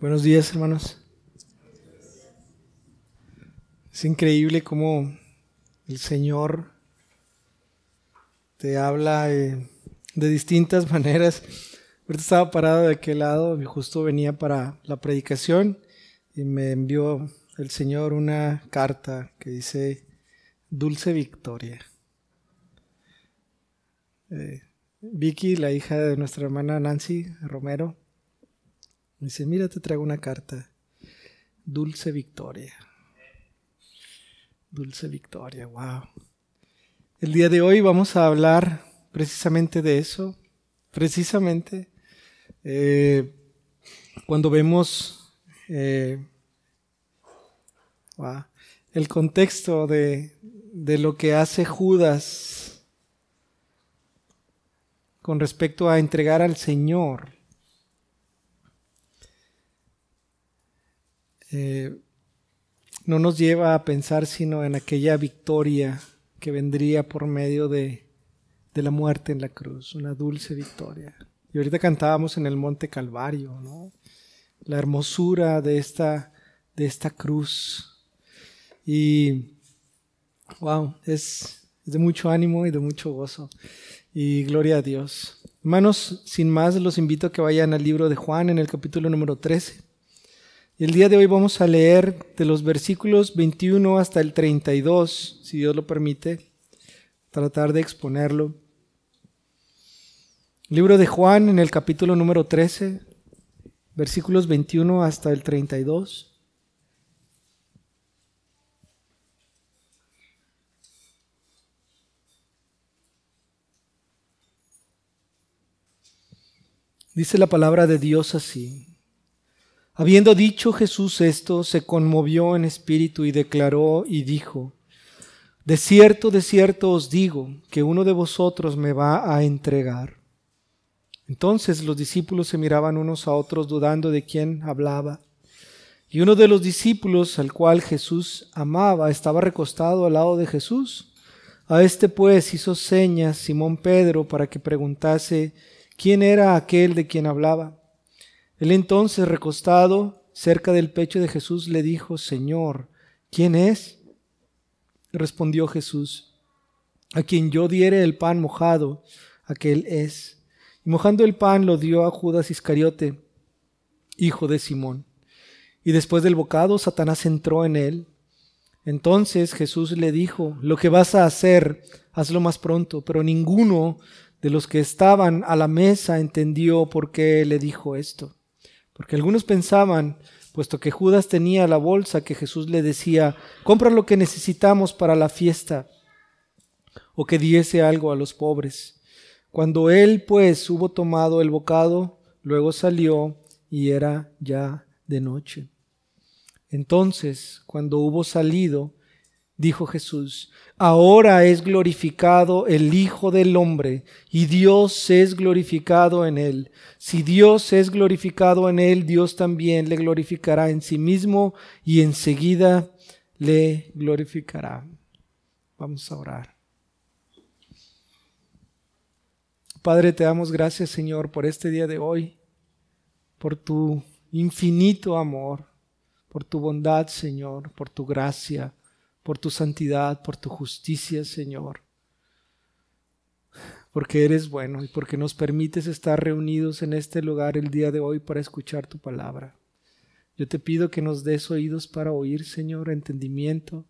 Buenos días, hermanos. Es increíble cómo el Señor te habla eh, de distintas maneras. Ahorita estaba parado de aquel lado justo venía para la predicación y me envió el Señor una carta que dice Dulce Victoria. Eh, Vicky, la hija de nuestra hermana Nancy Romero, dice, mira, te traigo una carta. Dulce Victoria. Dulce Victoria, wow. El día de hoy vamos a hablar precisamente de eso, precisamente eh, cuando vemos eh, el contexto de, de lo que hace Judas con respecto a entregar al Señor. Eh, no nos lleva a pensar sino en aquella victoria que vendría por medio de, de la muerte en la cruz, una dulce victoria. Y ahorita cantábamos en el Monte Calvario, ¿no? La hermosura de esta, de esta cruz. Y, wow, es, es de mucho ánimo y de mucho gozo. Y gloria a Dios. Hermanos, sin más, los invito a que vayan al libro de Juan en el capítulo número 13. El día de hoy vamos a leer de los versículos 21 hasta el 32, si Dios lo permite, tratar de exponerlo. Libro de Juan en el capítulo número 13, versículos 21 hasta el 32. Dice la palabra de Dios así. Habiendo dicho Jesús esto, se conmovió en espíritu y declaró y dijo, De cierto, de cierto os digo, que uno de vosotros me va a entregar. Entonces los discípulos se miraban unos a otros dudando de quién hablaba. Y uno de los discípulos, al cual Jesús amaba, estaba recostado al lado de Jesús. A este pues hizo señas Simón Pedro para que preguntase quién era aquel de quien hablaba. Él entonces, recostado cerca del pecho de Jesús, le dijo, Señor, ¿quién es? Respondió Jesús, a quien yo diere el pan mojado, aquel es. Y mojando el pan lo dio a Judas Iscariote, hijo de Simón. Y después del bocado, Satanás entró en él. Entonces Jesús le dijo, lo que vas a hacer, hazlo más pronto, pero ninguno de los que estaban a la mesa entendió por qué le dijo esto. Porque algunos pensaban, puesto que Judas tenía la bolsa que Jesús le decía, compra lo que necesitamos para la fiesta, o que diese algo a los pobres. Cuando él pues hubo tomado el bocado, luego salió y era ya de noche. Entonces, cuando hubo salido, dijo Jesús, ahora es glorificado el Hijo del Hombre y Dios es glorificado en él. Si Dios es glorificado en él, Dios también le glorificará en sí mismo y enseguida le glorificará. Vamos a orar. Padre, te damos gracias, Señor, por este día de hoy, por tu infinito amor, por tu bondad, Señor, por tu gracia por tu santidad, por tu justicia, Señor. Porque eres bueno y porque nos permites estar reunidos en este lugar el día de hoy para escuchar tu palabra. Yo te pido que nos des oídos para oír, Señor, entendimiento.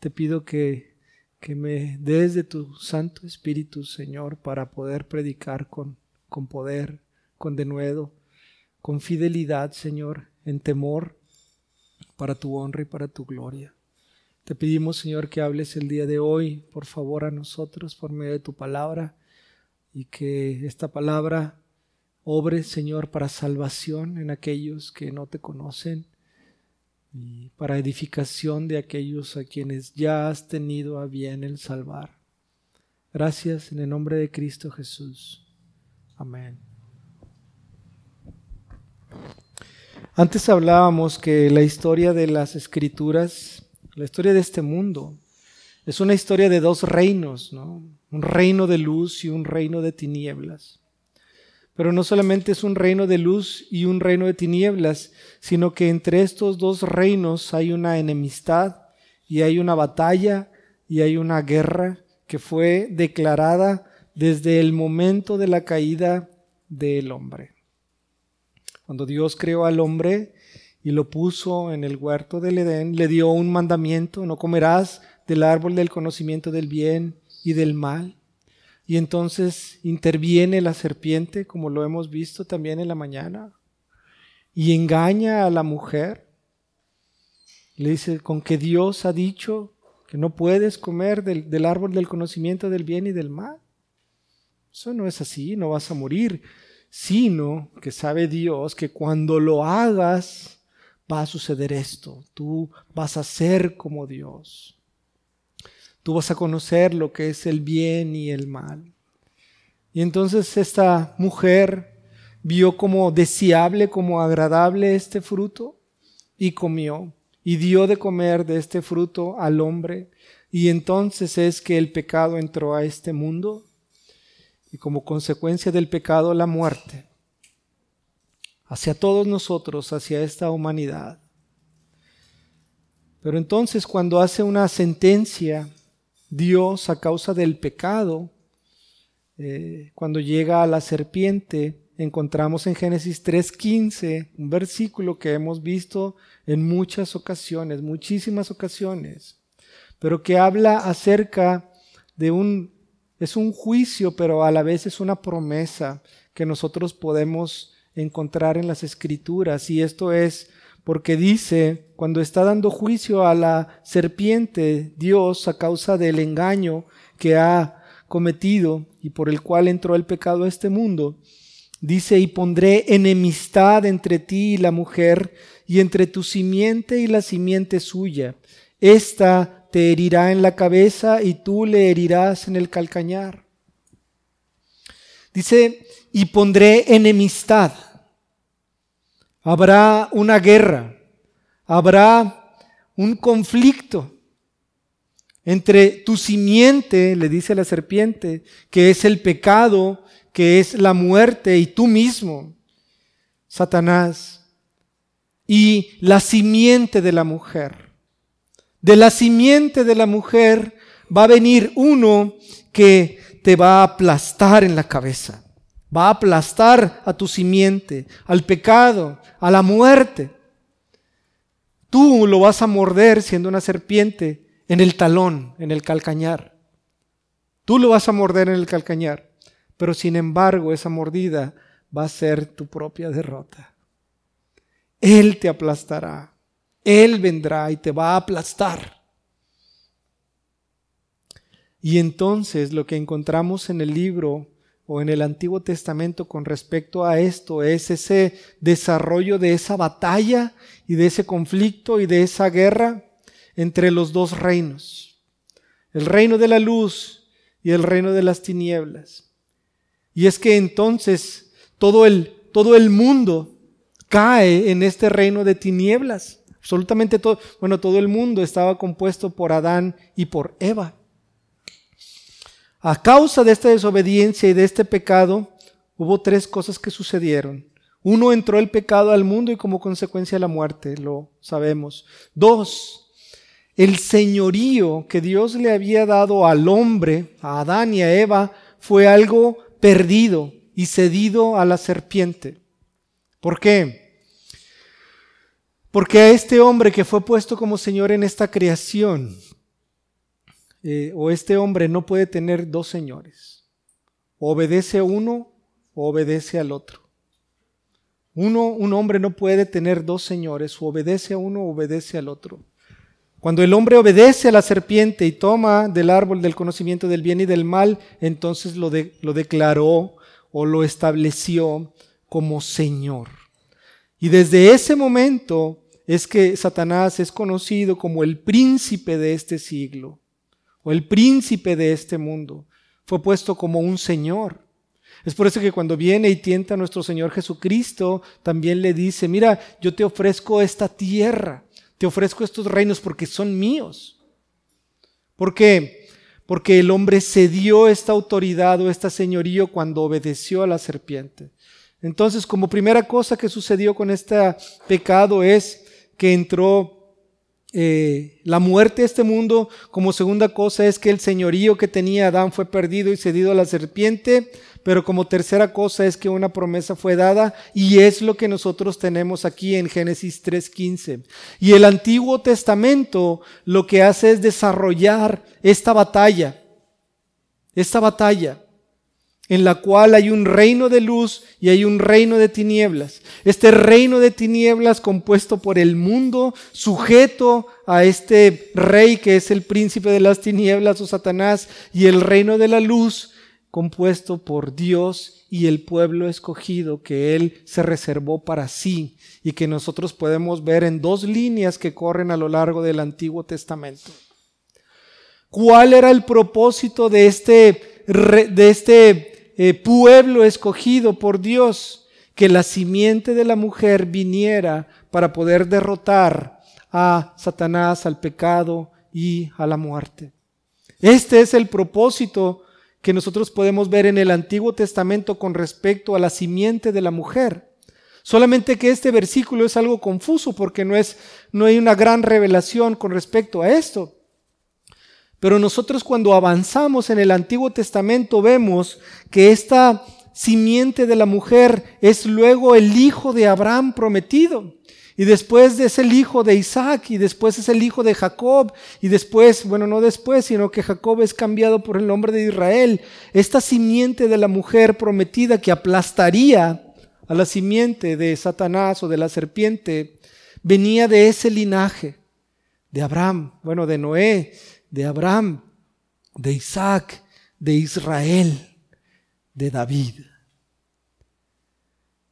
Te pido que, que me des de tu Santo Espíritu, Señor, para poder predicar con, con poder, con denuedo, con fidelidad, Señor, en temor, para tu honra y para tu gloria. Te pedimos, Señor, que hables el día de hoy, por favor, a nosotros por medio de tu palabra y que esta palabra obre, Señor, para salvación en aquellos que no te conocen y para edificación de aquellos a quienes ya has tenido a bien el salvar. Gracias en el nombre de Cristo Jesús. Amén. Antes hablábamos que la historia de las escrituras la historia de este mundo es una historia de dos reinos, ¿no? un reino de luz y un reino de tinieblas. Pero no solamente es un reino de luz y un reino de tinieblas, sino que entre estos dos reinos hay una enemistad y hay una batalla y hay una guerra que fue declarada desde el momento de la caída del hombre. Cuando Dios creó al hombre y lo puso en el huerto del Edén, le dio un mandamiento, no comerás del árbol del conocimiento del bien y del mal. Y entonces interviene la serpiente, como lo hemos visto también en la mañana, y engaña a la mujer. Le dice, con que Dios ha dicho que no puedes comer del, árbol del conocimiento del bien y del mal. Eso no es así, no vas a morir, sino que sabe Dios que cuando lo hagas va a suceder esto, tú vas a ser como Dios. Tú vas a conocer lo que es el bien y el mal. Y entonces esta mujer vio como deseable, como agradable este fruto y comió y dio de comer de este fruto al hombre. Y entonces es que el pecado entró a este mundo y como consecuencia del pecado la muerte hacia todos nosotros, hacia esta humanidad. Pero entonces cuando hace una sentencia Dios a causa del pecado, eh, cuando llega a la serpiente, encontramos en Génesis 3.15 un versículo que hemos visto en muchas ocasiones, muchísimas ocasiones, pero que habla acerca de un, es un juicio, pero a la vez es una promesa que nosotros podemos encontrar en las escrituras, y esto es porque dice, cuando está dando juicio a la serpiente, Dios, a causa del engaño que ha cometido y por el cual entró el pecado a este mundo, dice, y pondré enemistad entre ti y la mujer, y entre tu simiente y la simiente suya. Esta te herirá en la cabeza y tú le herirás en el calcañar. Dice, y pondré enemistad. Habrá una guerra, habrá un conflicto entre tu simiente, le dice la serpiente, que es el pecado, que es la muerte, y tú mismo, Satanás, y la simiente de la mujer. De la simiente de la mujer va a venir uno que te va a aplastar en la cabeza. Va a aplastar a tu simiente, al pecado, a la muerte. Tú lo vas a morder siendo una serpiente en el talón, en el calcañar. Tú lo vas a morder en el calcañar, pero sin embargo esa mordida va a ser tu propia derrota. Él te aplastará. Él vendrá y te va a aplastar. Y entonces lo que encontramos en el libro o en el Antiguo Testamento con respecto a esto es ese desarrollo de esa batalla y de ese conflicto y de esa guerra entre los dos reinos, el reino de la luz y el reino de las tinieblas. Y es que entonces todo el, todo el mundo cae en este reino de tinieblas. Absolutamente todo, bueno, todo el mundo estaba compuesto por Adán y por Eva. A causa de esta desobediencia y de este pecado, hubo tres cosas que sucedieron. Uno, entró el pecado al mundo y como consecuencia la muerte, lo sabemos. Dos, el señorío que Dios le había dado al hombre, a Adán y a Eva, fue algo perdido y cedido a la serpiente. ¿Por qué? Porque a este hombre que fue puesto como Señor en esta creación, eh, o este hombre no puede tener dos señores. Obedece a uno o obedece al otro. Uno, un hombre no puede tener dos señores, o obedece a uno o obedece al otro. Cuando el hombre obedece a la serpiente y toma del árbol del conocimiento del bien y del mal, entonces lo, lo declaró o lo estableció como Señor. Y desde ese momento es que Satanás es conocido como el príncipe de este siglo o el príncipe de este mundo. Fue puesto como un Señor. Es por eso que cuando viene y tienta a nuestro Señor Jesucristo, también le dice, mira, yo te ofrezco esta tierra, te ofrezco estos reinos porque son míos. ¿Por qué? porque el hombre cedió esta autoridad o esta señorío cuando obedeció a la serpiente. Entonces, como primera cosa que sucedió con este pecado es que entró eh, la muerte de este mundo, como segunda cosa es que el señorío que tenía Adán fue perdido y cedido a la serpiente, pero como tercera cosa es que una promesa fue dada y es lo que nosotros tenemos aquí en Génesis 3.15. Y el Antiguo Testamento lo que hace es desarrollar esta batalla, esta batalla en la cual hay un reino de luz y hay un reino de tinieblas. Este reino de tinieblas compuesto por el mundo, sujeto a este rey que es el príncipe de las tinieblas o Satanás, y el reino de la luz, compuesto por Dios y el pueblo escogido que Él se reservó para sí y que nosotros podemos ver en dos líneas que corren a lo largo del Antiguo Testamento. ¿Cuál era el propósito de este, de este eh, pueblo escogido por Dios? Que la simiente de la mujer viniera para poder derrotar a Satanás, al pecado y a la muerte. Este es el propósito que nosotros podemos ver en el Antiguo Testamento con respecto a la simiente de la mujer. Solamente que este versículo es algo confuso porque no, es, no hay una gran revelación con respecto a esto. Pero nosotros cuando avanzamos en el Antiguo Testamento vemos que esta simiente de la mujer es luego el hijo de Abraham prometido. Y después es el hijo de Isaac, y después es el hijo de Jacob, y después, bueno, no después, sino que Jacob es cambiado por el nombre de Israel. Esta simiente de la mujer prometida que aplastaría a la simiente de Satanás o de la serpiente, venía de ese linaje, de Abraham, bueno, de Noé, de Abraham, de Isaac, de Israel, de David.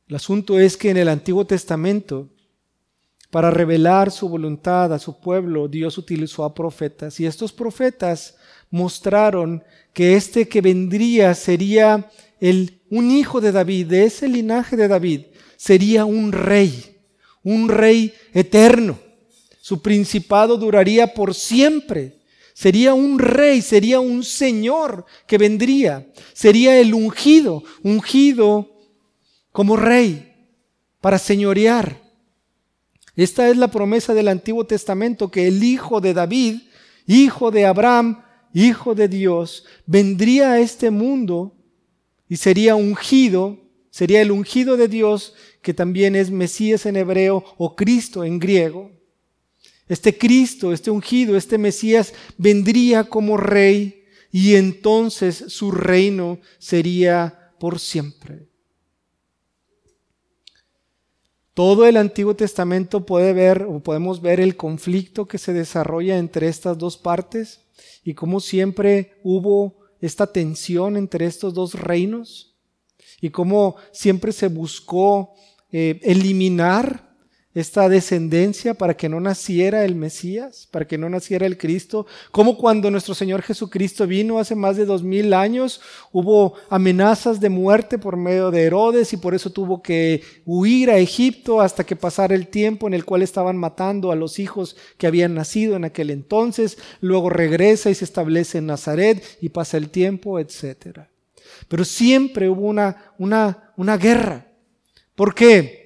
El asunto es que en el Antiguo Testamento, para revelar su voluntad a su pueblo, Dios utilizó a profetas. Y estos profetas mostraron que este que vendría sería el, un hijo de David, de ese linaje de David, sería un rey, un rey eterno. Su principado duraría por siempre. Sería un rey, sería un señor que vendría. Sería el ungido, ungido como rey para señorear. Esta es la promesa del Antiguo Testamento, que el hijo de David, hijo de Abraham, hijo de Dios, vendría a este mundo y sería ungido, sería el ungido de Dios, que también es Mesías en hebreo o Cristo en griego. Este Cristo, este ungido, este Mesías vendría como rey y entonces su reino sería por siempre. Todo el Antiguo Testamento puede ver o podemos ver el conflicto que se desarrolla entre estas dos partes y cómo siempre hubo esta tensión entre estos dos reinos y cómo siempre se buscó eh, eliminar esta descendencia para que no naciera el Mesías, para que no naciera el Cristo, como cuando nuestro Señor Jesucristo vino hace más de dos mil años, hubo amenazas de muerte por medio de Herodes y por eso tuvo que huir a Egipto hasta que pasara el tiempo en el cual estaban matando a los hijos que habían nacido en aquel entonces, luego regresa y se establece en Nazaret y pasa el tiempo, etc. Pero siempre hubo una, una, una guerra. ¿Por qué?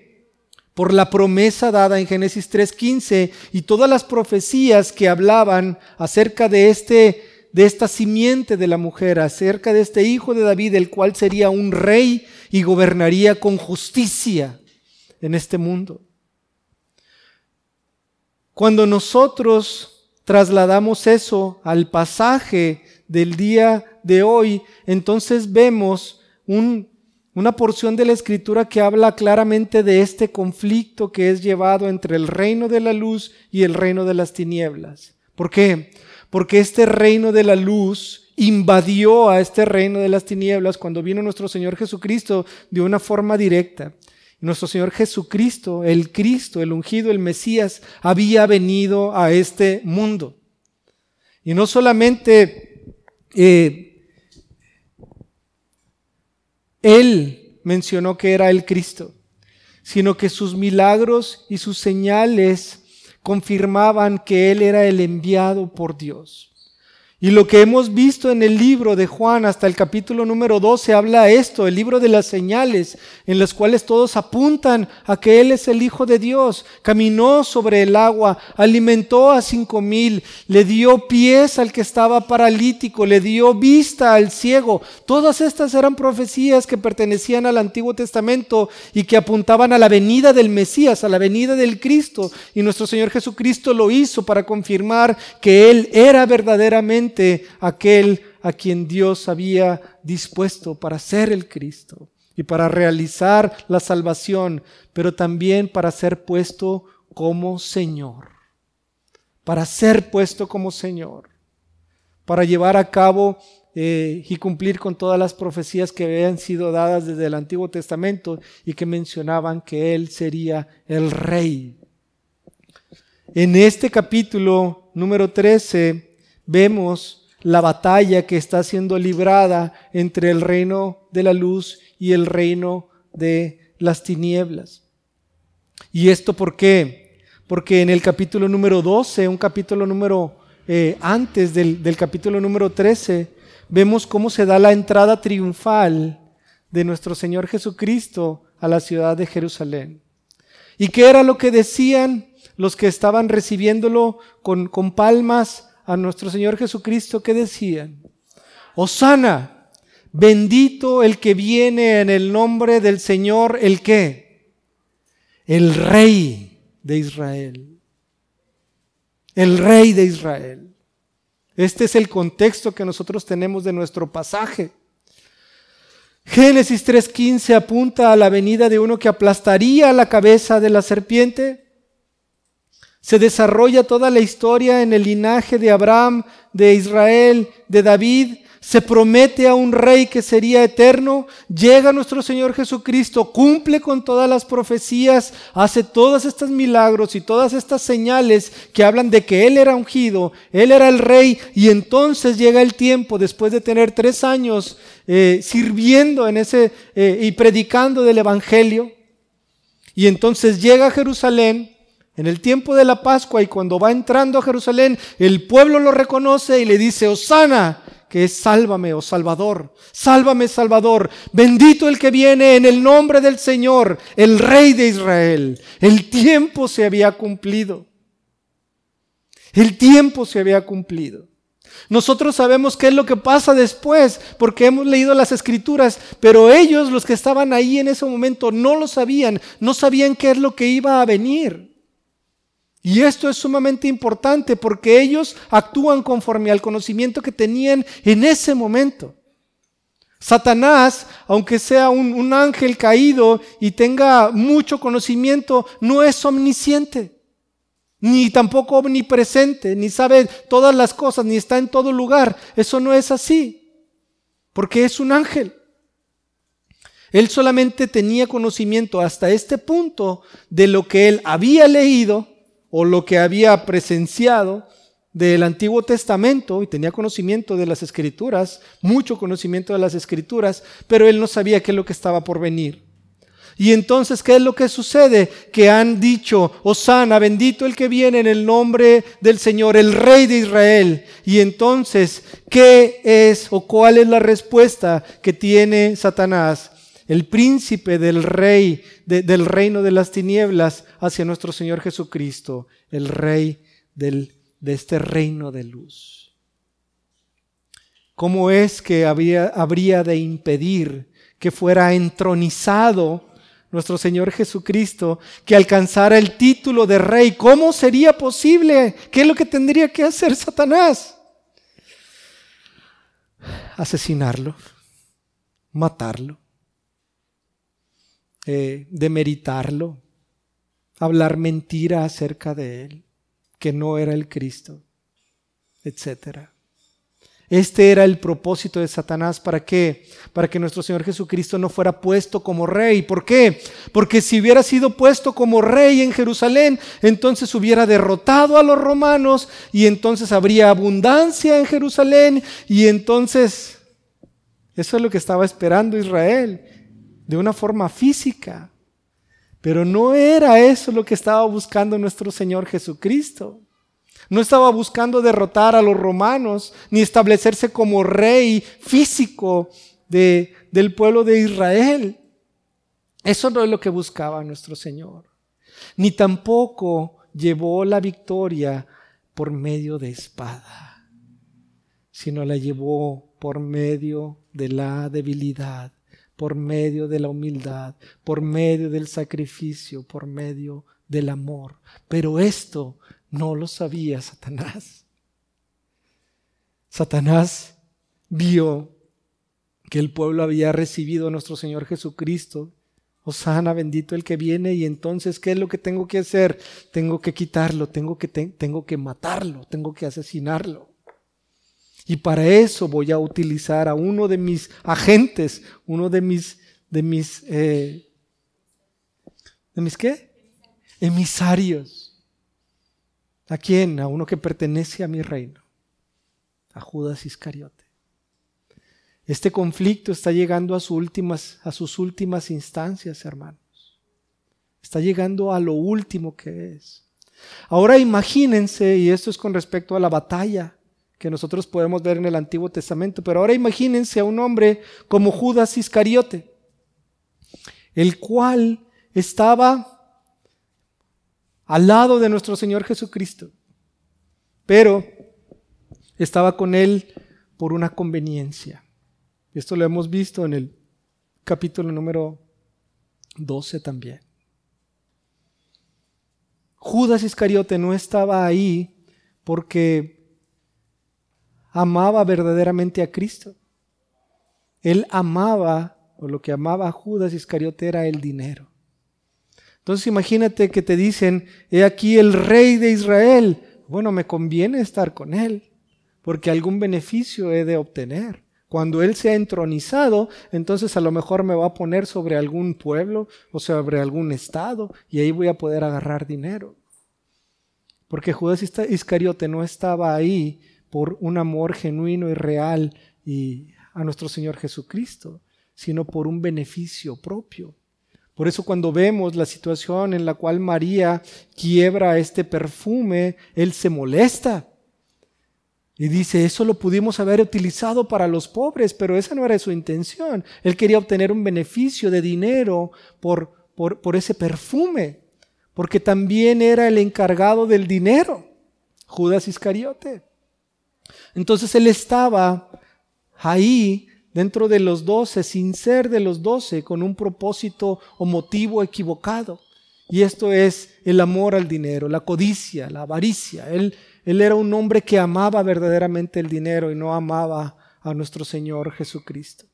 Por la promesa dada en Génesis 3:15 y todas las profecías que hablaban acerca de este de esta simiente de la mujer, acerca de este hijo de David, el cual sería un rey y gobernaría con justicia en este mundo. Cuando nosotros trasladamos eso al pasaje del día de hoy, entonces vemos un una porción de la escritura que habla claramente de este conflicto que es llevado entre el reino de la luz y el reino de las tinieblas. ¿Por qué? Porque este reino de la luz invadió a este reino de las tinieblas cuando vino nuestro Señor Jesucristo de una forma directa. Nuestro Señor Jesucristo, el Cristo, el ungido, el Mesías, había venido a este mundo. Y no solamente eh, él mencionó que era el Cristo, sino que sus milagros y sus señales confirmaban que Él era el enviado por Dios. Y lo que hemos visto en el libro de Juan hasta el capítulo número 12 habla esto, el libro de las señales, en las cuales todos apuntan a que Él es el Hijo de Dios. Caminó sobre el agua, alimentó a cinco mil, le dio pies al que estaba paralítico, le dio vista al ciego. Todas estas eran profecías que pertenecían al Antiguo Testamento y que apuntaban a la venida del Mesías, a la venida del Cristo. Y nuestro Señor Jesucristo lo hizo para confirmar que Él era verdaderamente aquel a quien Dios había dispuesto para ser el Cristo y para realizar la salvación, pero también para ser puesto como Señor, para ser puesto como Señor, para llevar a cabo eh, y cumplir con todas las profecías que habían sido dadas desde el Antiguo Testamento y que mencionaban que Él sería el Rey. En este capítulo número 13 vemos la batalla que está siendo librada entre el reino de la luz y el reino de las tinieblas. ¿Y esto por qué? Porque en el capítulo número 12, un capítulo número eh, antes del, del capítulo número 13, vemos cómo se da la entrada triunfal de nuestro Señor Jesucristo a la ciudad de Jerusalén. ¿Y qué era lo que decían los que estaban recibiéndolo con, con palmas a nuestro Señor Jesucristo, ¿qué decían? Osana, bendito el que viene en el nombre del Señor, el qué? El Rey de Israel. El Rey de Israel. Este es el contexto que nosotros tenemos de nuestro pasaje. Génesis 3.15 apunta a la venida de uno que aplastaría la cabeza de la serpiente. Se desarrolla toda la historia en el linaje de Abraham, de Israel, de David. Se promete a un rey que sería eterno. Llega nuestro Señor Jesucristo, cumple con todas las profecías, hace todos estos milagros y todas estas señales que hablan de que Él era ungido, Él era el rey. Y entonces llega el tiempo, después de tener tres años eh, sirviendo en ese eh, y predicando del Evangelio. Y entonces llega a Jerusalén en el tiempo de la Pascua y cuando va entrando a Jerusalén, el pueblo lo reconoce y le dice, Osana, que es sálvame, oh Salvador, sálvame, Salvador, bendito el que viene en el nombre del Señor, el Rey de Israel. El tiempo se había cumplido. El tiempo se había cumplido. Nosotros sabemos qué es lo que pasa después, porque hemos leído las escrituras, pero ellos, los que estaban ahí en ese momento, no lo sabían, no sabían qué es lo que iba a venir. Y esto es sumamente importante porque ellos actúan conforme al conocimiento que tenían en ese momento. Satanás, aunque sea un, ángel caído y tenga mucho conocimiento, no es omnisciente, ni tampoco omnipresente, ni sabe todas las cosas, ni está en todo lugar. Eso no es así, porque es un ángel. Él solamente tenía conocimiento hasta este punto de lo que él había leído o lo que había presenciado del Antiguo Testamento y tenía conocimiento de las escrituras, mucho conocimiento de las escrituras, pero él no sabía qué es lo que estaba por venir. Y entonces, ¿qué es lo que sucede? Que han dicho, Osana, bendito el que viene en el nombre del Señor, el Rey de Israel. Y entonces, ¿qué es o cuál es la respuesta que tiene Satanás? El príncipe del rey, del reino de las tinieblas, hacia nuestro Señor Jesucristo, el rey del, de este reino de luz. ¿Cómo es que habría de impedir que fuera entronizado nuestro Señor Jesucristo, que alcanzara el título de rey? ¿Cómo sería posible? ¿Qué es lo que tendría que hacer Satanás? Asesinarlo, matarlo eh, demeritarlo, hablar mentira acerca de él, que no era el Cristo, etc. Este era el propósito de Satanás. ¿Para qué? Para que nuestro Señor Jesucristo no fuera puesto como rey. ¿Por qué? Porque si hubiera sido puesto como rey en Jerusalén, entonces hubiera derrotado a los romanos y entonces habría abundancia en Jerusalén y entonces eso es lo que estaba esperando Israel de una forma física. Pero no era eso lo que estaba buscando nuestro Señor Jesucristo. No estaba buscando derrotar a los romanos ni establecerse como rey físico de, del pueblo de Israel. Eso no es lo que buscaba nuestro Señor. Ni tampoco llevó la victoria por medio de espada, sino la llevó por medio de la debilidad, por medio de la humildad, por medio del sacrificio, por medio del amor. Pero esto no lo sabía Satanás. Satanás vio que el pueblo había recibido a nuestro Señor Jesucristo. Osana, bendito el que viene, y entonces, ¿qué es lo que tengo que hacer? Tengo que quitarlo, tengo que, tengo que matarlo, tengo que asesinarlo. Y para eso voy a utilizar a uno de mis agentes, uno de mis, de mis, eh, ¿de mis qué? Emisarios. ¿A quién? A uno que pertenece a mi reino, a Judas Iscariote. Este conflicto está llegando a, sus últimas, a sus últimas instancias, hermanos. Está llegando a lo último que es. Ahora imagínense, y esto es con respecto a la batalla que nosotros podemos ver en el Antiguo Testamento, pero ahora imagínense a un hombre como Judas Iscariote, el cual estaba al lado de nuestro Señor Jesucristo, pero estaba con él por una conveniencia. Esto lo hemos visto en el capítulo número 12 también. Judas Iscariote no estaba ahí porque amaba verdaderamente a Cristo. Él amaba, o lo que amaba a Judas Iscariote era el dinero. Entonces imagínate que te dicen, he aquí el rey de Israel. Bueno, me conviene estar con él, porque algún beneficio he de obtener. Cuando Él se ha entronizado, entonces a lo mejor me va a poner sobre algún pueblo o sobre algún estado y ahí voy a poder agarrar dinero. Porque Judas Iscariote no estaba ahí por un amor genuino y real y a nuestro Señor Jesucristo, sino por un beneficio propio. Por eso cuando vemos la situación en la cual María quiebra este perfume, Él se molesta y dice, eso lo pudimos haber utilizado para los pobres, pero esa no era su intención. Él quería obtener un beneficio de dinero por, por, por ese perfume, porque también era el encargado del dinero, Judas Iscariote. Entonces él estaba ahí dentro de los doce, sin ser de los doce, con un propósito o motivo equivocado. Y esto es el amor al dinero, la codicia, la avaricia. Él él era un hombre que amaba verdaderamente el dinero y no amaba a nuestro Señor Jesucristo.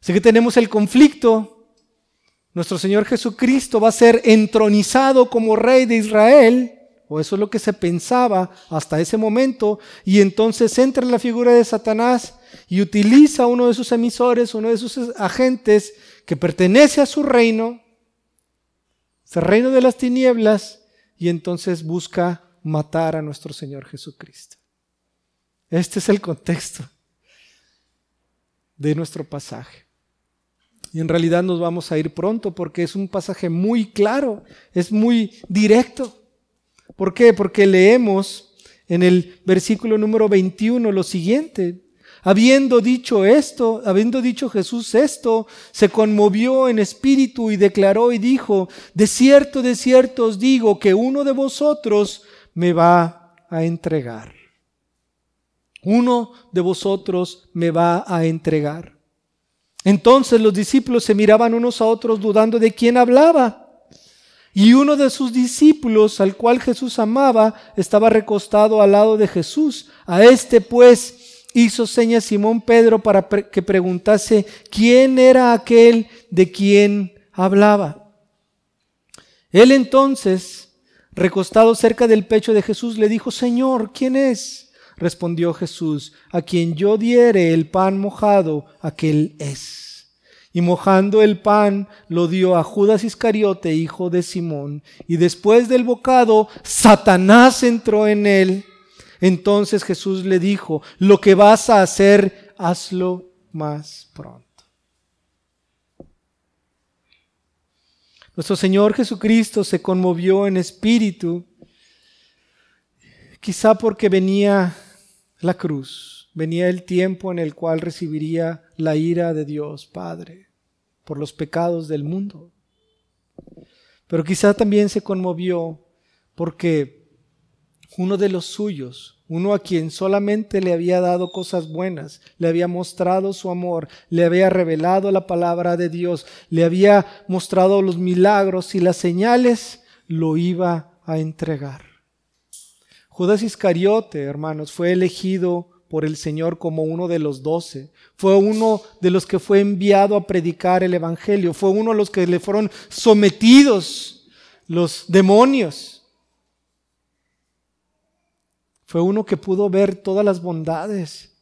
Así que tenemos el conflicto. Nuestro Señor Jesucristo va a ser entronizado como rey de Israel, eso es lo que se pensaba hasta ese momento, y entonces entra en la figura de Satanás y utiliza uno de sus emisores, uno de sus agentes que pertenece a su reino, ese reino de las tinieblas, y entonces busca matar a nuestro Señor Jesucristo. Este es el contexto de nuestro pasaje. Y en realidad nos vamos a ir pronto porque es un pasaje muy claro, es muy directo. ¿Por qué? Porque leemos en el versículo número 21 lo siguiente. Habiendo dicho esto, habiendo dicho Jesús esto, se conmovió en espíritu y declaró y dijo, de cierto, de cierto os digo que uno de vosotros me va a entregar. Uno de vosotros me va a entregar. Entonces los discípulos se miraban unos a otros dudando de quién hablaba. Y uno de sus discípulos, al cual Jesús amaba, estaba recostado al lado de Jesús. A este pues hizo seña Simón Pedro para que preguntase quién era aquel de quien hablaba. Él entonces Recostado cerca del pecho de Jesús, le dijo, Señor, ¿quién es? Respondió Jesús, a quien yo diere el pan mojado, aquel es. Y mojando el pan, lo dio a Judas Iscariote, hijo de Simón. Y después del bocado, Satanás entró en él. Entonces Jesús le dijo, lo que vas a hacer, hazlo más pronto. Nuestro Señor Jesucristo se conmovió en espíritu, Quizá porque venía la cruz, venía el tiempo en el cual recibiría la ira de Dios Padre por los pecados del mundo. Pero quizá también se conmovió porque uno de los suyos, uno a quien solamente le había dado cosas buenas, le había mostrado su amor, le había revelado la palabra de Dios, le había mostrado los milagros y las señales, lo iba a entregar. Judas Iscariote, hermanos, fue elegido por el Señor como uno de los doce. Fue uno de los que fue enviado a predicar el Evangelio. Fue uno de los que le fueron sometidos los demonios. Fue uno que pudo ver todas las bondades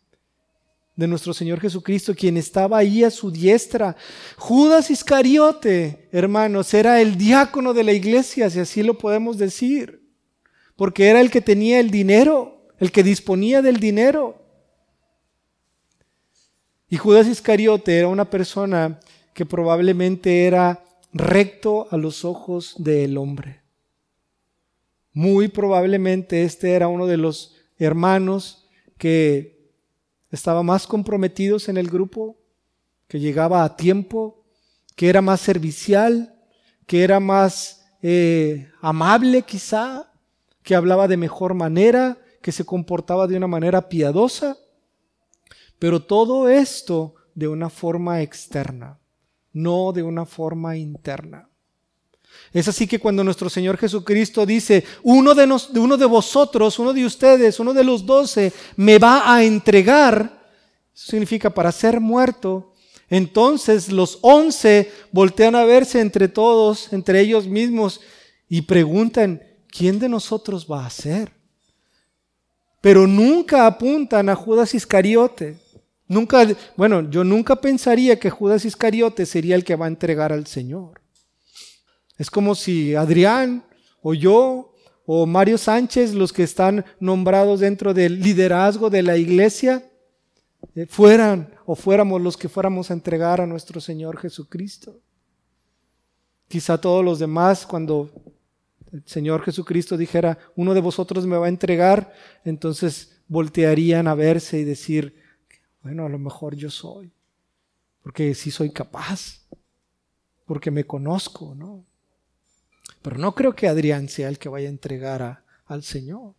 de nuestro Señor Jesucristo, quien estaba ahí a su diestra. Judas Iscariote, hermanos, era el diácono de la iglesia, si así lo podemos decir, porque era el que tenía el dinero, el que disponía del dinero. Y Judas Iscariote era una persona que probablemente era recto a los ojos del hombre. Muy probablemente este era uno de los hermanos que estaba más comprometidos en el grupo, que llegaba a tiempo, que era más servicial, que era más eh, amable quizá, que hablaba de mejor manera, que se comportaba de una manera piadosa. Pero todo esto de una forma externa, no de una forma interna. Es así que cuando nuestro Señor Jesucristo dice, uno de, uno de vosotros, uno de ustedes, uno de los doce, me va a entregar, eso significa para ser muerto, entonces los once voltean a verse entre todos, entre ellos mismos, y preguntan, ¿quién de nosotros va a ser? Pero nunca apuntan a Judas Iscariote. Nunca, bueno, yo nunca pensaría que Judas Iscariote sería el que va a entregar al Señor. Es como si Adrián o yo o Mario Sánchez, los que están nombrados dentro del liderazgo de la iglesia, eh, fueran o fuéramos los que fuéramos a entregar a nuestro Señor Jesucristo. Quizá todos los demás, cuando el Señor Jesucristo dijera, uno de vosotros me va a entregar, entonces voltearían a verse y decir, bueno, a lo mejor yo soy, porque sí soy capaz, porque me conozco, ¿no? Pero no creo que Adrián sea el que vaya a entregar al Señor.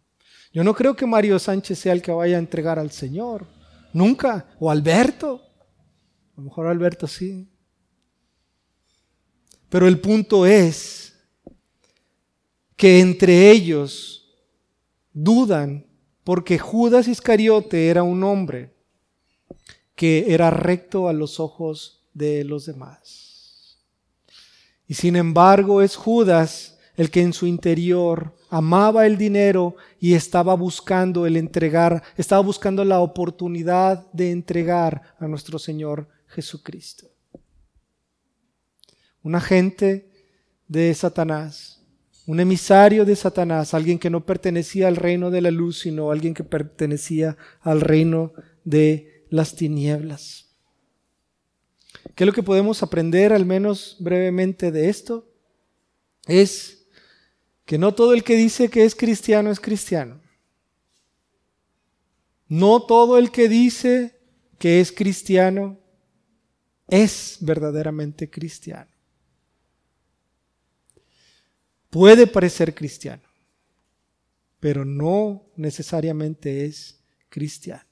Yo no creo que Mario Sánchez sea el que vaya a entregar al Señor. Nunca. O Alberto. A lo mejor Alberto sí. Pero el punto es que entre ellos dudan porque Judas Iscariote era un hombre que era recto a los ojos de los demás. Y sin embargo es Judas el que en su interior amaba el dinero y estaba buscando el entregar, estaba buscando la oportunidad de entregar a nuestro Señor Jesucristo. Un agente de Satanás, un emisario de Satanás, alguien que no pertenecía al reino de la luz, sino alguien que pertenecía al reino de las tinieblas. ¿Qué es lo que podemos aprender, al menos brevemente, de esto? Es que no todo el que dice que es cristiano es cristiano. No todo el que dice que es cristiano es verdaderamente cristiano. Puede parecer cristiano, pero no necesariamente es cristiano.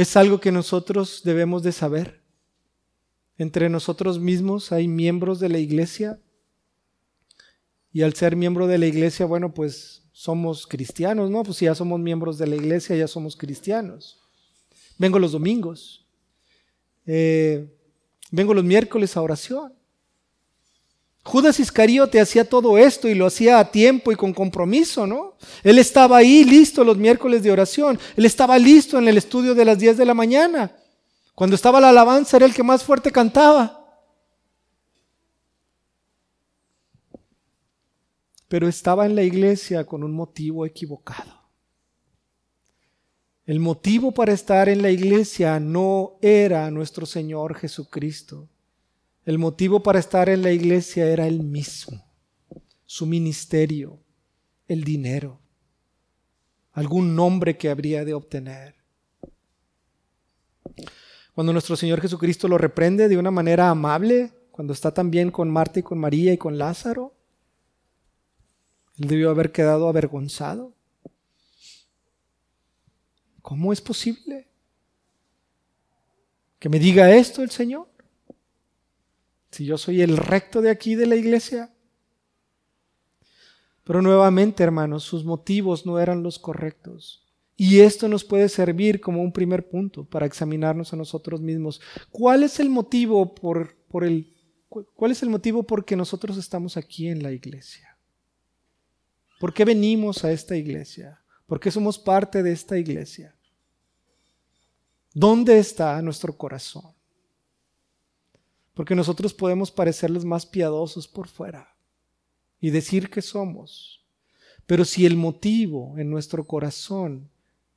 Es algo que nosotros debemos de saber. Entre nosotros mismos hay miembros de la iglesia y al ser miembro de la iglesia, bueno, pues somos cristianos, ¿no? Pues si ya somos miembros de la iglesia, ya somos cristianos. Vengo los domingos. Eh, vengo los miércoles a oración. Judas Iscariote hacía todo esto y lo hacía a tiempo y con compromiso, ¿no? Él estaba ahí listo los miércoles de oración. Él estaba listo en el estudio de las 10 de la mañana. Cuando estaba la alabanza era el que más fuerte cantaba. Pero estaba en la iglesia con un motivo equivocado. El motivo para estar en la iglesia no era nuestro Señor Jesucristo. El motivo para estar en la iglesia era el mismo, su ministerio, el dinero, algún nombre que habría de obtener. Cuando nuestro Señor Jesucristo lo reprende de una manera amable, cuando está también con Marta y con María y con Lázaro, él debió haber quedado avergonzado. ¿Cómo es posible que me diga esto el Señor? Si yo soy el recto de aquí de la iglesia. Pero nuevamente, hermanos, sus motivos no eran los correctos. Y esto nos puede servir como un primer punto para examinarnos a nosotros mismos. ¿Cuál es el motivo por, el cuál es el motivo por que nosotros estamos aquí en la iglesia? ¿Por qué venimos a esta iglesia? ¿Por qué somos parte de esta iglesia? ¿Dónde está nuestro corazón? Porque nosotros podemos parecerles más piadosos por fuera y decir que somos. Pero si el motivo en nuestro corazón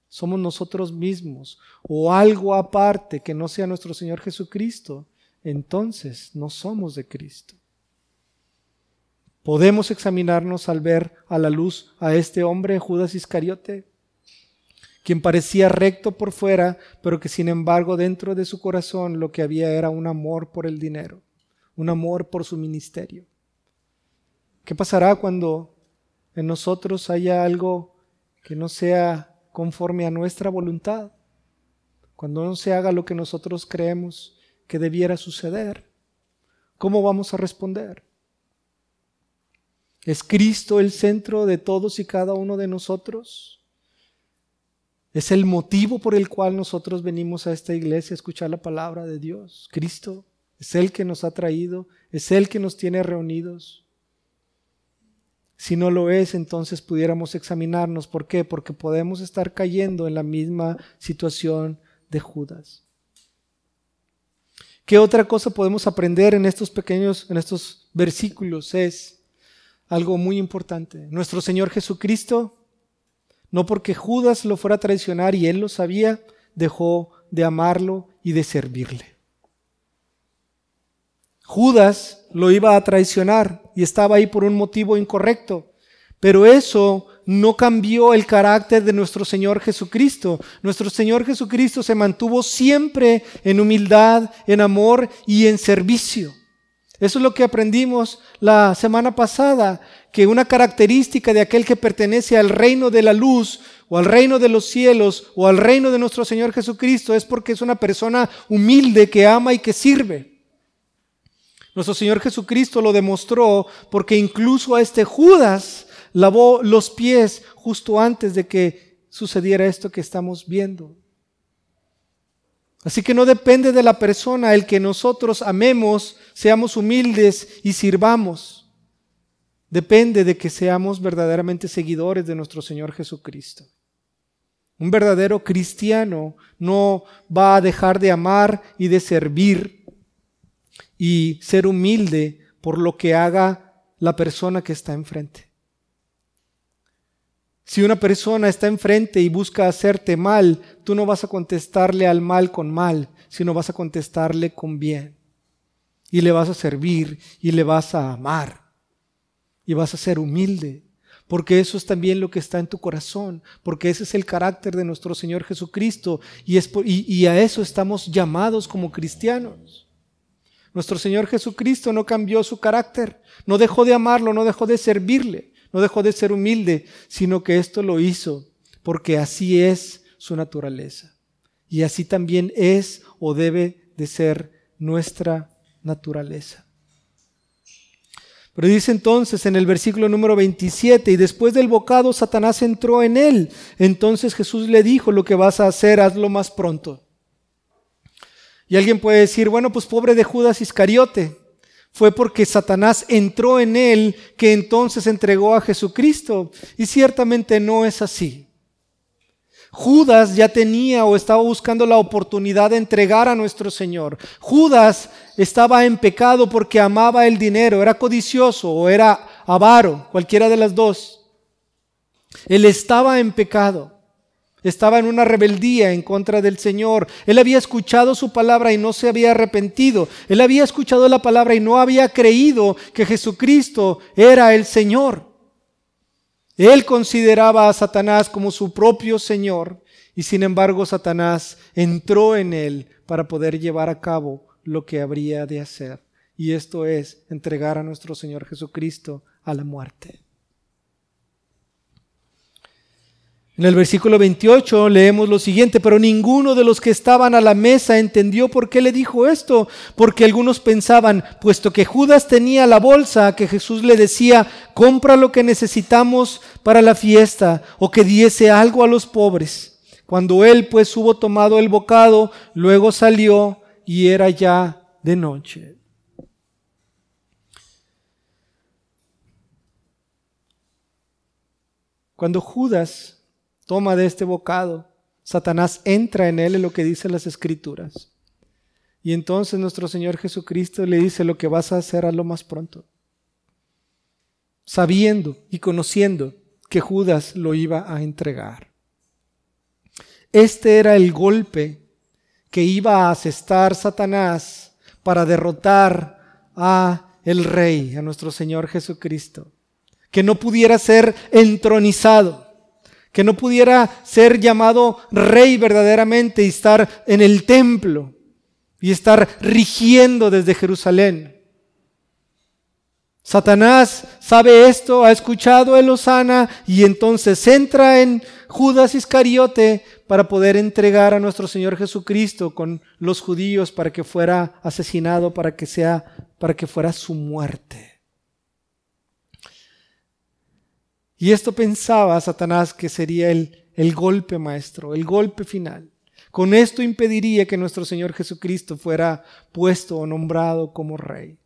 somos nosotros mismos o algo aparte que no sea nuestro Señor Jesucristo, entonces no somos de Cristo. Podemos examinarnos al ver a la luz a este hombre, Judas Iscariote, quien parecía recto por fuera, pero que sin embargo dentro de su corazón lo que había era un amor por el dinero, un amor por su ministerio. ¿Qué pasará cuando en nosotros haya algo que no sea conforme a nuestra voluntad? Cuando no se haga lo que nosotros creemos que debiera suceder, ¿cómo vamos a responder? ¿Es Cristo el centro de todos y cada uno de nosotros? Es el motivo por el cual nosotros venimos a esta iglesia a escuchar la palabra de Dios. Cristo es el que nos ha traído, es el que nos tiene reunidos. Si no lo es, entonces pudiéramos examinarnos. ¿Por qué? Porque podemos estar cayendo en la misma situación de Judas. ¿Qué otra cosa podemos aprender en estos pequeños, en estos versículos? Es algo muy importante. Nuestro Señor Jesucristo no porque Judas lo fuera a traicionar y él lo sabía, dejó de amarlo y de servirle. Judas lo iba a traicionar y estaba ahí por un motivo incorrecto, pero eso no cambió el carácter de nuestro Señor Jesucristo. Nuestro Señor Jesucristo se mantuvo siempre en humildad, en amor y en servicio. Eso es lo que aprendimos la semana pasada, que una característica de aquel que pertenece al reino de la luz o al reino de los cielos o al reino de nuestro Señor Jesucristo es porque es una persona humilde que ama y que sirve. Nuestro Señor Jesucristo lo demostró porque incluso a este Judas lavó los pies justo antes de que sucediera esto que estamos viendo. Así que no depende de la persona el que nosotros amemos, seamos humildes y sirvamos. Depende de que seamos verdaderamente seguidores de nuestro Señor Jesucristo. Un verdadero cristiano no va a dejar de amar y de servir y ser humilde por lo que haga la persona que está enfrente. Si una persona está enfrente y busca hacerte mal, tú no vas a contestarle al mal con mal, sino vas a contestarle con bien. Y le vas a servir y le vas a amar y vas a ser humilde, porque eso es también lo que está en tu corazón, porque ese es el carácter de nuestro Señor Jesucristo y, y, a eso estamos llamados como cristianos. Nuestro Señor Jesucristo no cambió su carácter, no dejó de amarlo, no dejó de servirle, no dejó de ser humilde, sino que esto lo hizo porque así es su naturaleza. Y así también es o debe de ser nuestra naturaleza. Pero dice entonces en el versículo número 27, y después del bocado Satanás entró en él. Entonces Jesús le dijo, lo que vas a hacer, hazlo más pronto. Y alguien puede decir, bueno, pues pobre de Judas Iscariote, fue porque Satanás entró en él que entonces entregó a Jesucristo. Y ciertamente no es así. Judas ya tenía o estaba buscando la oportunidad de entregar a nuestro Señor. Judas estaba en pecado porque amaba el dinero, era codicioso o era avaro, cualquiera de las dos. Él estaba en pecado. Estaba en una rebeldía en contra del Señor. Él había escuchado su palabra y no se había arrepentido. Él había escuchado la palabra y no había creído que Jesucristo era el Señor. Él consideraba a Satanás como su propio Señor y sin embargo Satanás entró en él para poder llevar a cabo lo que habría de hacer. Y esto es entregar a nuestro Señor Jesucristo a la muerte. En el versículo 28 leemos lo siguiente, pero ninguno de los que estaban a la mesa entendió por qué le dijo esto, porque algunos pensaban, puesto que Judas tenía la bolsa, que Jesús le decía, compra lo que necesitamos para la fiesta, o que diese algo a los pobres. Cuando él pues hubo tomado el bocado, luego salió y era ya de noche. Cuando Judas toma de este bocado, Satanás entra en él en lo que dicen las escrituras. Y entonces nuestro Señor Jesucristo le dice lo que vas a hacer a lo más pronto. Sabiendo y conociendo que Judas lo iba a entregar. Este era el golpe que iba a asestar Satanás para derrotar a el rey, a nuestro Señor Jesucristo. Que no pudiera ser entronizado que no pudiera ser llamado rey verdaderamente y estar en el templo y estar rigiendo desde Jerusalén. Satanás sabe esto, ha escuchado el Osana y entonces entra en Judas Iscariote para poder entregar a nuestro Señor Jesucristo con los judíos para que fuera asesinado, para que sea para que fuera su muerte. Y esto pensaba Satanás que sería el, el golpe maestro, el golpe final. Con esto impediría que nuestro Señor Jesucristo fuera puesto o nombrado como rey.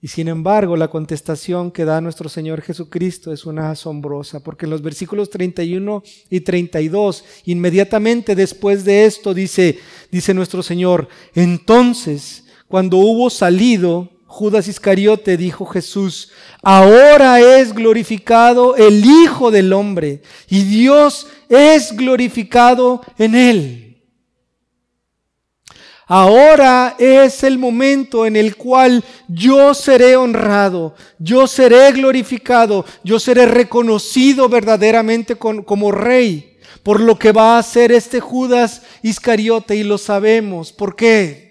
Y sin embargo, la contestación que da nuestro Señor Jesucristo es una asombrosa, porque en los versículos 31 y 32, inmediatamente después de esto, dice, dice nuestro Señor, entonces, cuando hubo salido, Judas Iscariote dijo Jesús, ahora es glorificado el Hijo del Hombre y Dios es glorificado en él. Ahora es el momento en el cual yo seré honrado, yo seré glorificado, yo seré reconocido verdaderamente como rey por lo que va a hacer este Judas Iscariote y lo sabemos. ¿Por qué?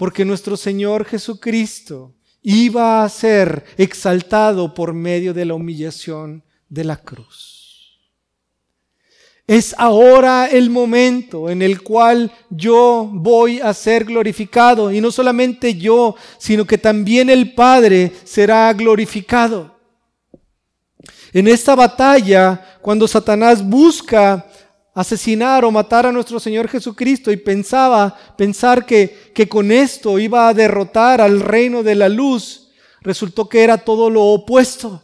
Porque nuestro Señor Jesucristo iba a ser exaltado por medio de la humillación de la cruz. Es ahora el momento en el cual yo voy a ser glorificado y no solamente yo, sino que también el Padre será glorificado. En esta batalla, cuando Satanás busca asesinar o matar a nuestro Señor Jesucristo y pensaba, pensar que, que con esto iba a derrotar al reino de la luz, resultó que era todo lo opuesto.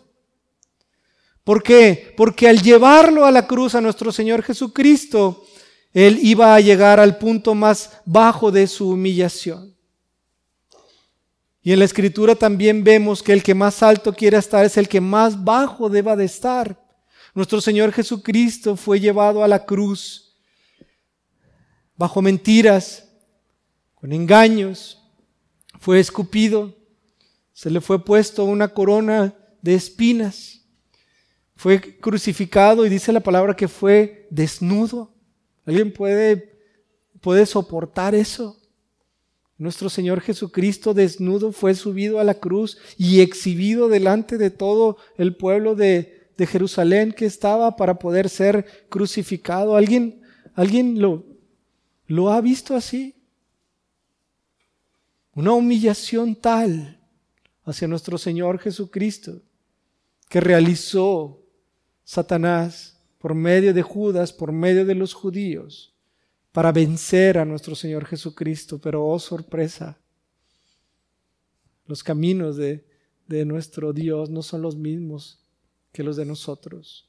¿Por qué? Porque al llevarlo a la cruz a nuestro Señor Jesucristo, Él iba a llegar al punto más bajo de su humillación. Y en la escritura también vemos que el que más alto quiere estar es el que más bajo deba de estar. Nuestro Señor Jesucristo fue llevado a la cruz bajo mentiras, con engaños, fue escupido, se le fue puesto una corona de espinas, fue crucificado y dice la palabra que fue desnudo. ¿Alguien puede, puede soportar eso? Nuestro Señor Jesucristo desnudo fue subido a la cruz y exhibido delante de todo el pueblo de, de Jerusalén que estaba para poder ser crucificado. ¿Alguien, alguien lo, lo ha visto así? Una humillación tal hacia nuestro Señor Jesucristo que realizó Satanás por medio de Judas, por medio de los judíos, para vencer a nuestro Señor Jesucristo. Pero, oh sorpresa, los caminos de, de nuestro Dios no son los mismos que los de nosotros.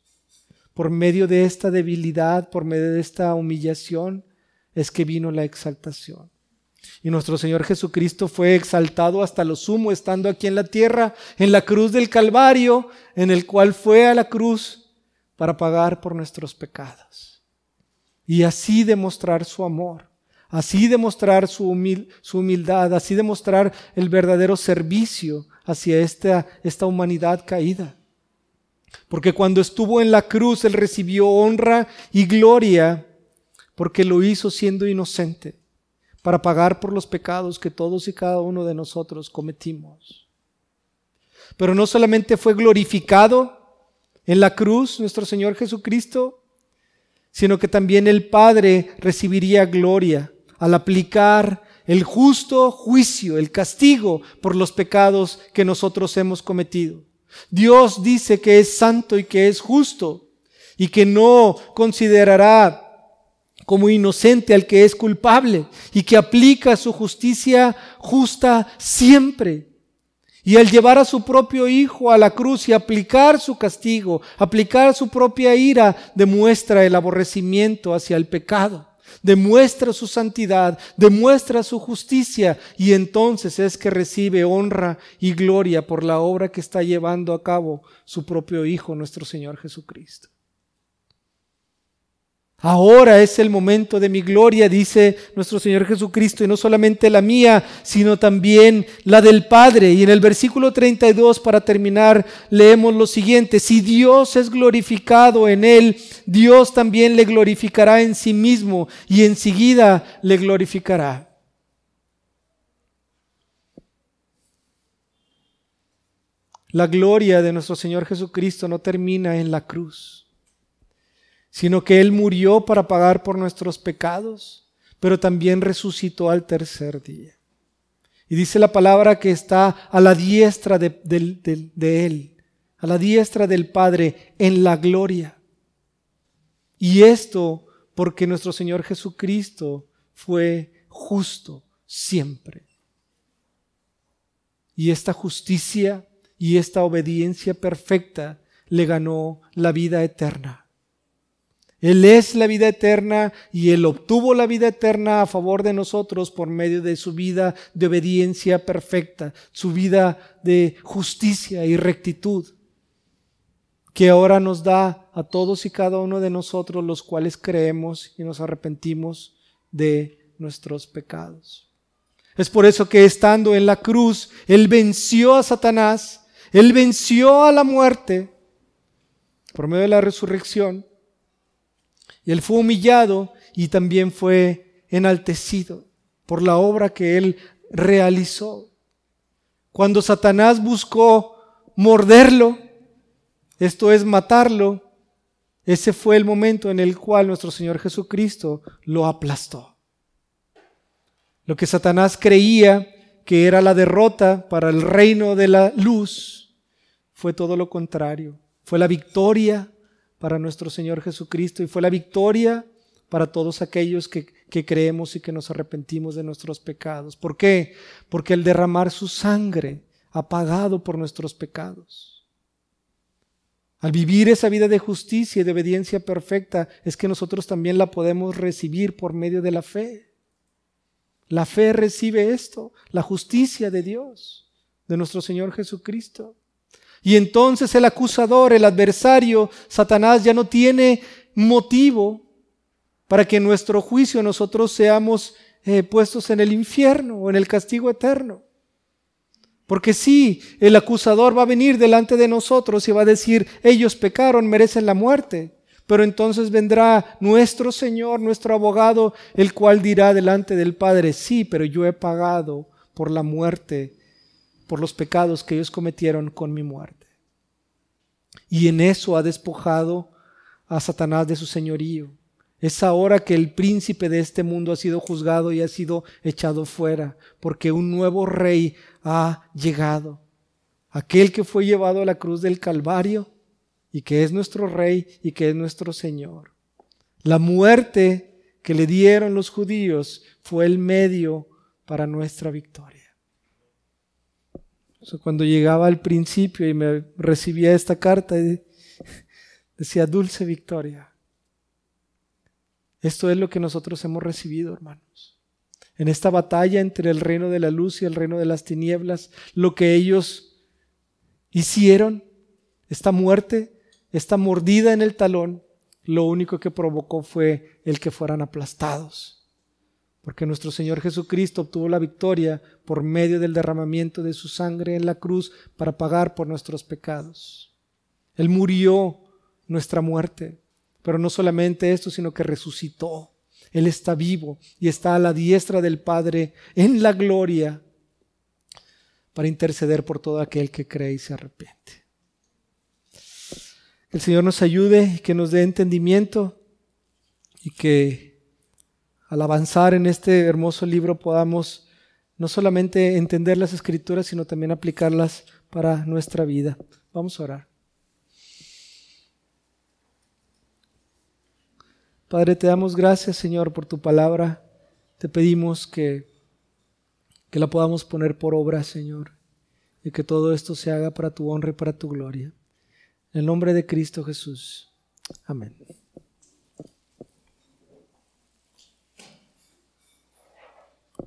Por medio de esta debilidad, por medio de esta humillación, es que vino la exaltación. Y nuestro Señor Jesucristo fue exaltado hasta lo sumo, estando aquí en la tierra, en la cruz del Calvario, en el cual fue a la cruz para pagar por nuestros pecados. Y así demostrar su amor, así demostrar su, humildad, así demostrar el verdadero servicio hacia esta, esta humanidad caída. Porque cuando estuvo en la cruz, Él recibió honra y gloria porque lo hizo siendo inocente, para pagar por los pecados que todos y cada uno de nosotros cometimos. Pero no solamente fue glorificado en la cruz nuestro Señor Jesucristo, sino que también el Padre recibiría gloria al aplicar el justo juicio, el castigo por los pecados que nosotros hemos cometido. Dios dice que es santo y que es justo y que no considerará como inocente al que es culpable y que aplica su justicia justa siempre. Y al llevar a su propio Hijo a la cruz y aplicar su castigo, aplicar su propia ira, demuestra el aborrecimiento hacia el pecado, demuestra su santidad, demuestra su justicia y entonces es que recibe honra y gloria por la obra que está llevando a cabo su propio Hijo, nuestro Señor Jesucristo. Ahora es el momento de mi gloria, dice nuestro Señor Jesucristo, y no solamente la mía, sino también la del Padre. Y en el versículo 32, para terminar, leemos lo siguiente, si Dios es glorificado en él, Dios también le glorificará en sí mismo y enseguida le glorificará. La gloria de nuestro Señor Jesucristo no termina en la cruz sino que Él murió para pagar por nuestros pecados, pero también resucitó al tercer día. Y dice la palabra que está a la diestra de, Él, a la diestra del Padre, en la gloria. Y esto porque nuestro Señor Jesucristo fue justo siempre. Y esta justicia y esta obediencia perfecta le ganó la vida eterna. Él es la vida eterna y Él obtuvo la vida eterna a favor de nosotros por medio de su vida de obediencia perfecta, su vida de justicia y rectitud, que ahora nos da a todos y cada uno de nosotros los cuales creemos y nos arrepentimos de nuestros pecados. Es por eso que estando en la cruz, Él venció a Satanás, Él venció a la muerte por medio de la resurrección él fue humillado y también fue enaltecido por la obra que él realizó. Cuando Satanás buscó morderlo, esto es matarlo, ese fue el momento en el cual nuestro Señor Jesucristo lo aplastó. Lo que Satanás creía que era la derrota para el reino de la luz, fue todo lo contrario. Fue la victoria para nuestro Señor Jesucristo y fue la victoria para todos aquellos que, creemos y que nos arrepentimos de nuestros pecados. ¿Por qué? Porque el derramar su sangre ha pagado por nuestros pecados. Al vivir esa vida de justicia y de obediencia perfecta es que nosotros también la podemos recibir por medio de la fe. La fe recibe esto, la justicia de Dios, de nuestro Señor Jesucristo. Y entonces el acusador, el adversario, Satanás, ya no tiene motivo para que en nuestro juicio nosotros seamos eh, puestos en el infierno o en el castigo eterno. Porque sí, el acusador va a venir delante de nosotros y va a decir, ellos pecaron, merecen la muerte. Pero entonces vendrá nuestro Señor, nuestro abogado, el cual dirá delante del Padre, sí, pero yo he pagado por la muerte por los pecados que ellos cometieron con mi muerte. Y en eso ha despojado a Satanás de su señorío. Es ahora que el príncipe de este mundo ha sido juzgado y ha sido echado fuera, porque un nuevo rey ha llegado. Aquel que fue llevado a la cruz del Calvario y que es nuestro rey y que es nuestro Señor. La muerte que le dieron los judíos fue el medio para nuestra victoria cuando llegaba al principio y me recibía esta carta, decía dulce victoria. Esto es lo que nosotros hemos recibido, hermanos. En esta batalla entre el reino de la luz y el reino de las tinieblas, lo que ellos hicieron, esta muerte esta mordida en el talón, lo único que provocó fue el que fueran aplastados. Porque nuestro Señor Jesucristo obtuvo la victoria por medio del derramamiento de su sangre en la cruz para pagar por nuestros pecados. Él murió nuestra muerte, pero no solamente esto, sino que resucitó. Él está vivo y está a la diestra del Padre en la gloria para interceder por todo aquel que cree y se arrepiente. El Señor nos ayude y que nos dé entendimiento y que al avanzar en este hermoso libro podamos no solamente entender las escrituras, sino también aplicarlas para nuestra vida. Vamos a orar. Padre, te damos gracias, Señor, por tu palabra. Te pedimos que, que la podamos poner por obra, Señor, y que todo esto se haga para tu honra y para tu gloria. En el nombre de Cristo Jesús. Amén.